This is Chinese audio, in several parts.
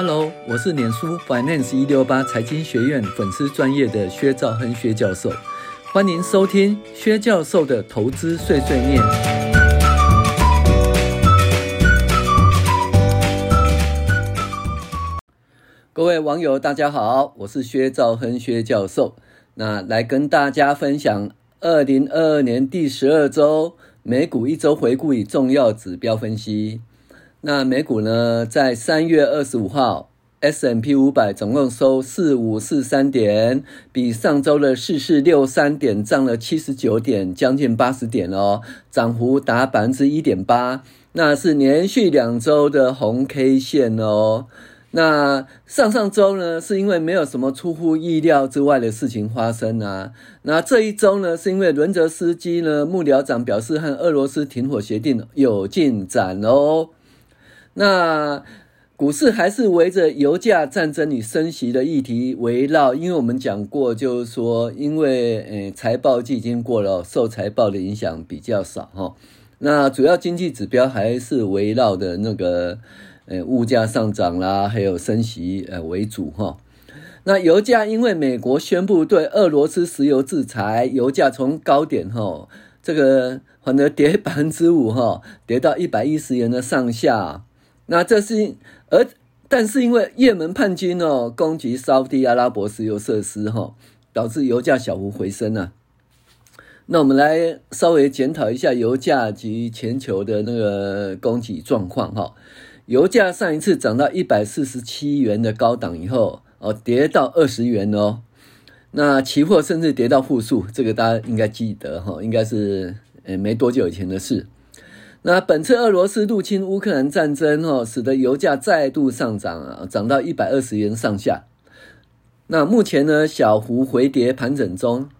Hello，我是脸书 Finance 一六八财经学院粉丝专业的薛兆亨薛教授，欢迎收听薛教授的投资碎碎念。各位网友，大家好，我是薛兆亨薛教授，那来跟大家分享二零二二年第十二周美股一周回顾与重要指标分析。那美股呢，在三月二十五号，S&P 五百总共收四五四三点，比上周的四四六三点涨了七十九点，将近八十点哦，涨幅达百分之一点八，那是连续两周的红 K 线哦。那上上周呢，是因为没有什么出乎意料之外的事情发生啊。那这一周呢，是因为伦泽斯基呢幕僚长表示和俄罗斯停火协定有进展哦。那股市还是围着油价、战争与升息的议题围绕，因为我们讲过，就是说，因为诶财报季已经过了，受财报的影响比较少哈。那主要经济指标还是围绕的那个诶物价上涨啦，还有升息呃为主哈。那油价因为美国宣布对俄罗斯石油制裁，油价从高点哈这个反而跌 百分之五哈，跌到一百一十元的上下。那这是，而但是因为也门叛军哦攻击沙地阿拉伯石油设施哈，导致油价小幅回升啊。那我们来稍微检讨一下油价及全球的那个供给状况哈。油价上一次涨到一百四十七元的高档以后哦，跌到二十元哦。那期货甚至跌到负数，这个大家应该记得哈，应该是呃没多久以前的事。那本次俄罗斯入侵乌克兰战争，哦，使得油价再度上涨啊，涨到一百二十元上下。那目前呢，小幅回跌盘整中。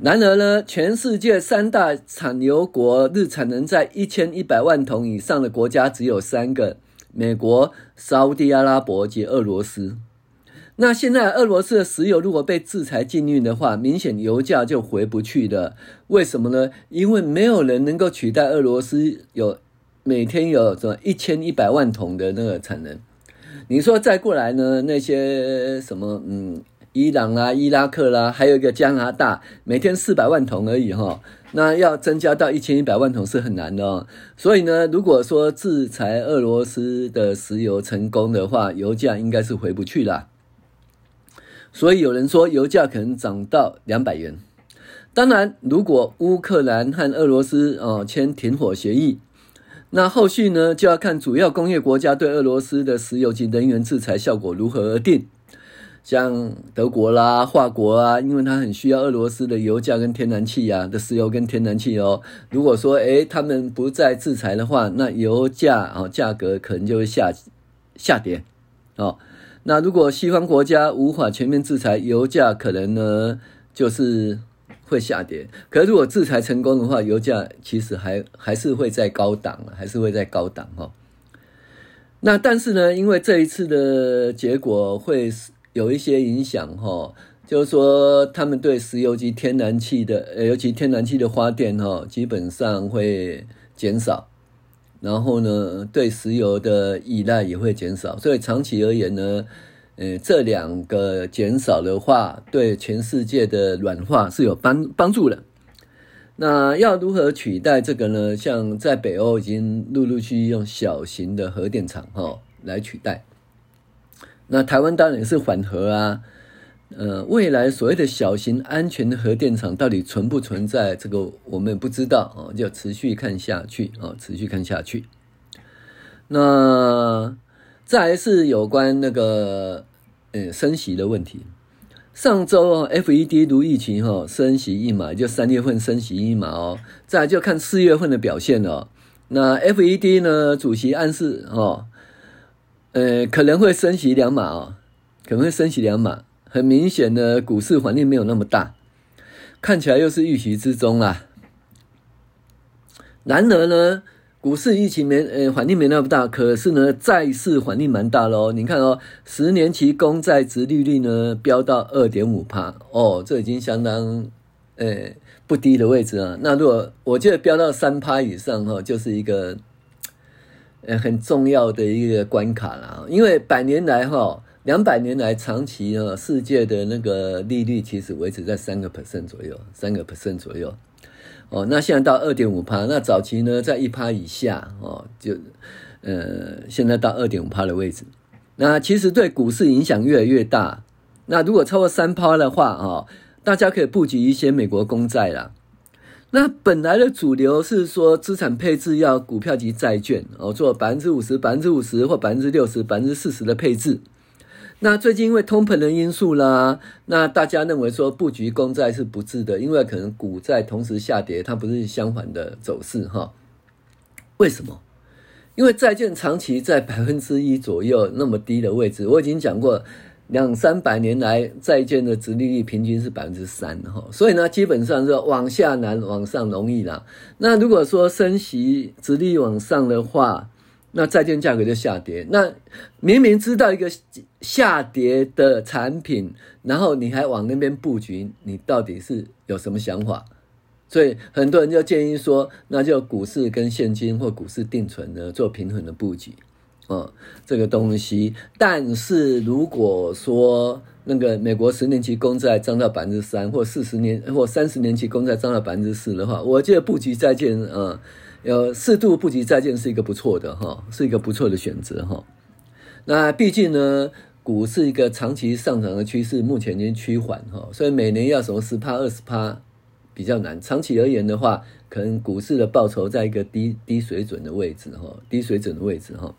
然而呢，全世界三大产油国日产能在一千一百万桶以上的国家只有三个：美国、沙乌地阿拉伯及俄罗斯。那现在俄罗斯的石油如果被制裁禁运的话，明显油价就回不去了。为什么呢？因为没有人能够取代俄罗斯有每天有什么一千一百万桶的那个产能。你说再过来呢？那些什么嗯，伊朗啦、伊拉克啦，还有一个加拿大，每天四百万桶而已哈。那要增加到一千一百万桶是很难的哦。所以呢，如果说制裁俄罗斯的石油成功的话，油价应该是回不去了。所以有人说油价可能涨到两百元。当然，如果乌克兰和俄罗斯哦签停火协议，那后续呢就要看主要工业国家对俄罗斯的石油及能源制裁效果如何而定。像德国啦、法国啊，因为它很需要俄罗斯的油价跟天然气呀、啊、的石油跟天然气哦。如果说诶他们不再制裁的话，那油价啊价格可能就会下下跌哦。那如果西方国家无法全面制裁，油价可能呢就是会下跌。可是如果制裁成功的话，油价其实还还是会在高档，还是会在高档哈。那但是呢，因为这一次的结果会有一些影响哈，就是说他们对石油及天然气的，尤其天然气的发电哈，基本上会减少。然后呢，对石油的依赖也会减少，所以长期而言呢，呃，这两个减少的话，对全世界的软化是有帮帮助的。那要如何取代这个呢？像在北欧已经陆陆续续用小型的核电厂哈来取代。那台湾当然也是缓核啊。呃，未来所谓的小型安全核电厂到底存不存在？这个我们不知道啊，就持续看下去啊，持续看下去。那再来是有关那个呃升息的问题。上周 FED 如疫情哈升息一码，就三月份升息一码哦。再就看四月份的表现了。那 FED 呢主席暗示哦，呃可能会升息两码哦，可能会升息两码。很明显的，股市环境没有那么大，看起来又是预期之中啦。然而呢，股市疫情没呃环境没那么大，可是呢，债市环境蛮大喽。你看哦，十年期公债殖利率呢飙到二点五趴哦，这已经相当呃不低的位置啊。那如果我觉得飙到三趴以上哈，就是一个呃很重要的一个关卡啦。因为百年来哈，两百年来长期啊，世界的那个利率其实维持在三个 percent 左右，三个 percent 左右。哦，那现在到二点五趴，那早期呢在一趴以下哦，就呃现在到二点五趴的位置。那其实对股市影响越来越大。那如果超过三趴的话啊，大家可以布局一些美国公债啦。那本来的主流是说资产配置要股票及债券哦，做百分之五十、百分之五十或百分之六十、百分之四十的配置。那最近因为通膨的因素啦，那大家认为说布局公债是不智的，因为可能股债同时下跌，它不是相反的走势哈。为什么？因为债券长期在百分之一左右那么低的位置，我已经讲过，两三百年来债券的殖利率平均是百分之三哈，所以呢，基本上是往下难，往上容易啦。那如果说升息殖利率往上的话，那债券价格就下跌。那明明知道一个下跌的产品，然后你还往那边布局，你到底是有什么想法？所以很多人就建议说，那就股市跟现金或股市定存呢做平衡的布局，哦，这个东西。但是如果说那个美国十年期公债涨到百分之三，或四十年或三十年期公债涨到百分之四的话，我觉得布局债券，嗯。有适度布局债券是一个不错的哈，是一个不错的选择哈。那毕竟呢，股是一个长期上涨的趋势，目前已经趋缓哈，所以每年要什么十趴二十趴比较难。长期而言的话，可能股市的报酬在一个低低水准的位置哈，低水准的位置哈。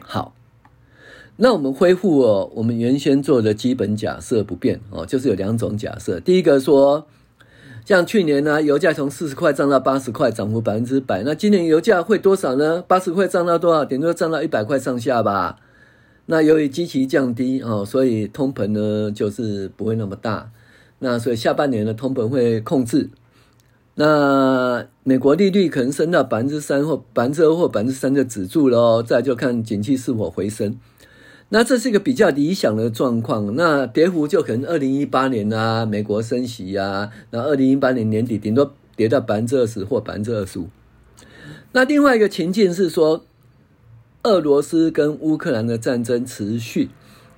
好，那我们恢复哦，我们原先做的基本假设不变哦，就是有两种假设，第一个说。像去年呢，油价从四十块涨到八十块，涨幅百分之百。那今年油价会多少呢？八十块涨到多少？顶多涨到一百块上下吧。那由于基期降低哦，所以通膨呢就是不会那么大。那所以下半年的通膨会控制。那美国利率可能升到百分之三或百分之二或百分之三就止住了哦。再就看景气是否回升。那这是一个比较理想的状况，那跌幅就可能二零一八年啊，美国升息啊，那二零一八年年底顶多跌到百分之二十或百分之二十五。那另外一个情境是说，俄罗斯跟乌克兰的战争持续，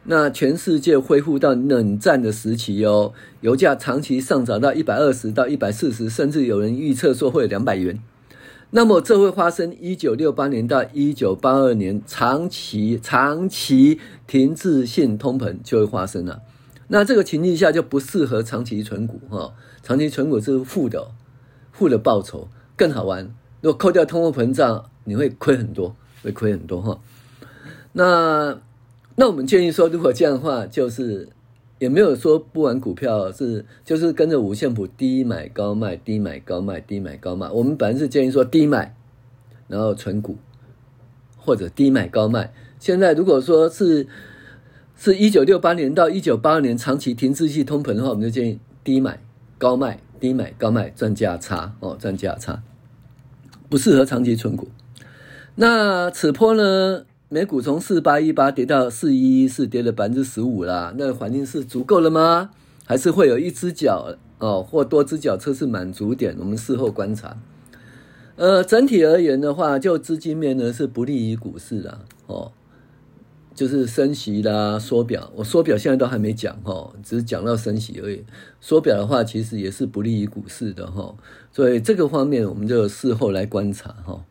那全世界恢复到冷战的时期哦，油价长期上涨到一百二十到一百四十，甚至有人预测说会有两百元。那么这会发生一九六八年到一九八二年长期长期停滞性通膨就会发生了。那这个情境下就不适合长期存股哈，长期存股是负的，负的报酬更好玩。如果扣掉通货膨胀，你会亏很多，会亏很多哈。那那我们建议说，如果这样的话，就是。也没有说不玩股票，是就是跟着五线谱低买高卖，低买高卖，低买高卖。我们本来是建议说低买，然后存股，或者低买高卖。现在如果说是是一九六八年到一九八二年长期停滞性通膨的话，我们就建议低买高卖，低买高卖赚价差哦，赚价差，不适合长期存股。那此波呢？美股从四八一八跌到四一一四，跌了百分之十五啦。那环境是足够了吗？还是会有一只脚哦，或多只脚测试满足点？我们事后观察。呃，整体而言的话，就资金面呢是不利于股市的哦，就是升息啦、缩表。我缩表现在都还没讲哈，只是讲到升息而已。缩表的话，其实也是不利于股市的哈。所以这个方面，我们就事后来观察哈。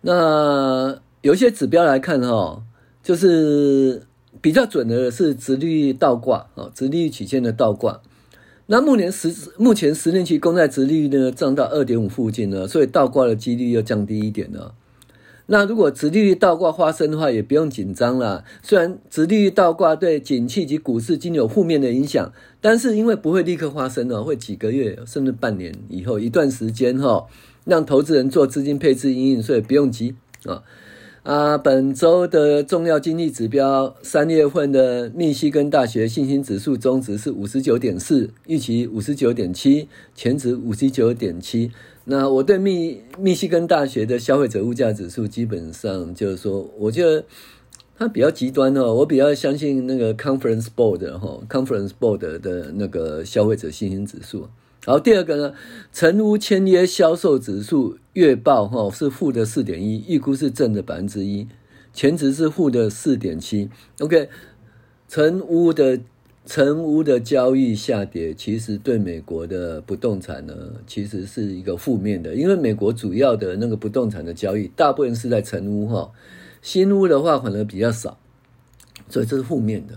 那。有一些指标来看哈，就是比较准的是殖利率倒挂啊，殖利率曲线的倒挂。那目前十目前十年期公债殖利率呢涨到二点五附近了，所以倒挂的几率又降低一点了。那如果殖利率倒挂发生的话，也不用紧张了。虽然殖利率倒挂对景气及股市经有负面的影响，但是因为不会立刻发生了，会几个月甚至半年以后一段时间哈，让投资人做资金配置因应，所以不用急啊。啊，本周的重要经济指标，三月份的密西根大学信心指数中值是五十九点四，预期五十九点七，前值五十九点七。那我对密密西根大学的消费者物价指数，基本上就是说，我觉得它比较极端哦，我比较相信那个 Conference Board 哈，Conference Board 的那个消费者信心指数。然后，第二个呢，成屋签约销售指数月报哈是负的四点一，预估是正的百分之一，前值是负的四点七。OK，成屋的成屋的交易下跌，其实对美国的不动产呢，其实是一个负面的，因为美国主要的那个不动产的交易，大部分是在成屋哈，新屋的话可能比较少，所以这是负面的。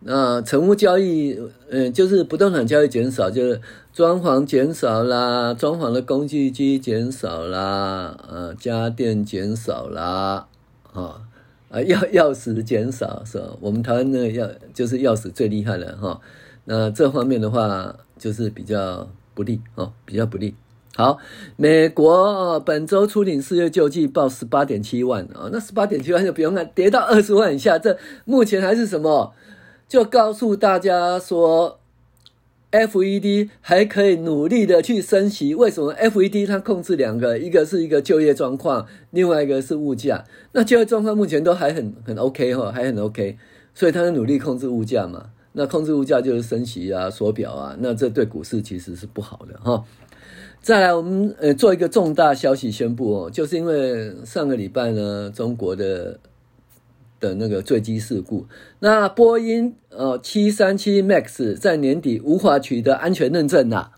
那成屋交易，嗯，就是不动产交易减少，就是装潢减少啦，装潢的工具机减少啦，呃，家电减少啦，啊，啊，钥钥匙减少是吧？我们台湾那个钥就是钥匙最厉害了哈。那这方面的话，就是比较不利哦，比较不利。好，美国本周初领失业救济报十八点七万啊，那十八点七万就不用看，跌到二十万以下，这目前还是什么？就告诉大家说，FED 还可以努力的去升息。为什么？FED 它控制两个，一个是一个就业状况，另外一个是物价。那就业状况目前都还很很 OK 哈，还很 OK，所以它在努力控制物价嘛。那控制物价就是升息啊、缩表啊，那这对股市其实是不好的哈。再来，我们呃做一个重大消息宣布哦，就是因为上个礼拜呢，中国的。的那个坠机事故，那波音呃七三七 MAX 在年底无法取得安全认证啦，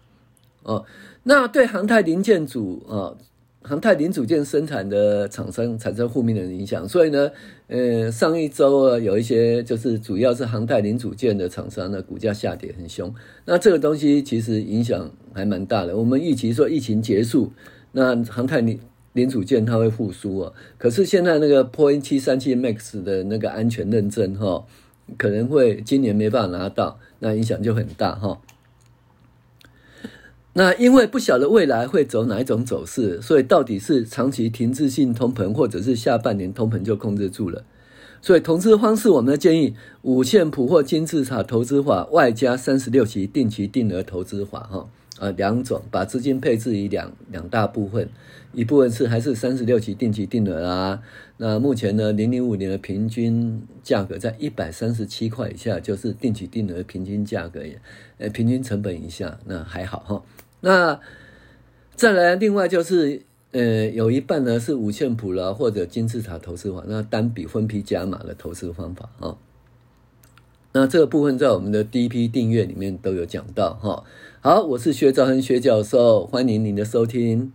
哦，那对航太零件组啊，航太零组件生产的厂商产生负面的影响，所以呢，呃，上一周啊，有一些就是主要是航太零组件的厂商呢，股价下跌很凶，那这个东西其实影响还蛮大的。我们预期说疫情结束，那航太零零组件它会复苏啊，可是现在那个波音七三七 MAX 的那个安全认证哈，可能会今年没办法拿到，那影响就很大哈。那因为不晓得未来会走哪一种走势，所以到底是长期停滞性通膨，或者是下半年通膨就控制住了。所以投资方式，我们的建议五线谱或金字塔投资法，外加三十六期定期定额投资法哈。呃，两种把资金配置于两两大部分，一部分是还是三十六期定期定额啊。那目前呢，零零五年的平均价格在一百三十七块以下，就是定期定额平均价格也，呃，平均成本以下，那还好哈。那再来，另外就是呃，有一半呢是五线谱了或者金字塔投资法，那单笔分批加码的投资方法啊。那这个部分在我们的第一批订阅里面都有讲到哈。好，我是薛兆恒薛教授，欢迎您的收听。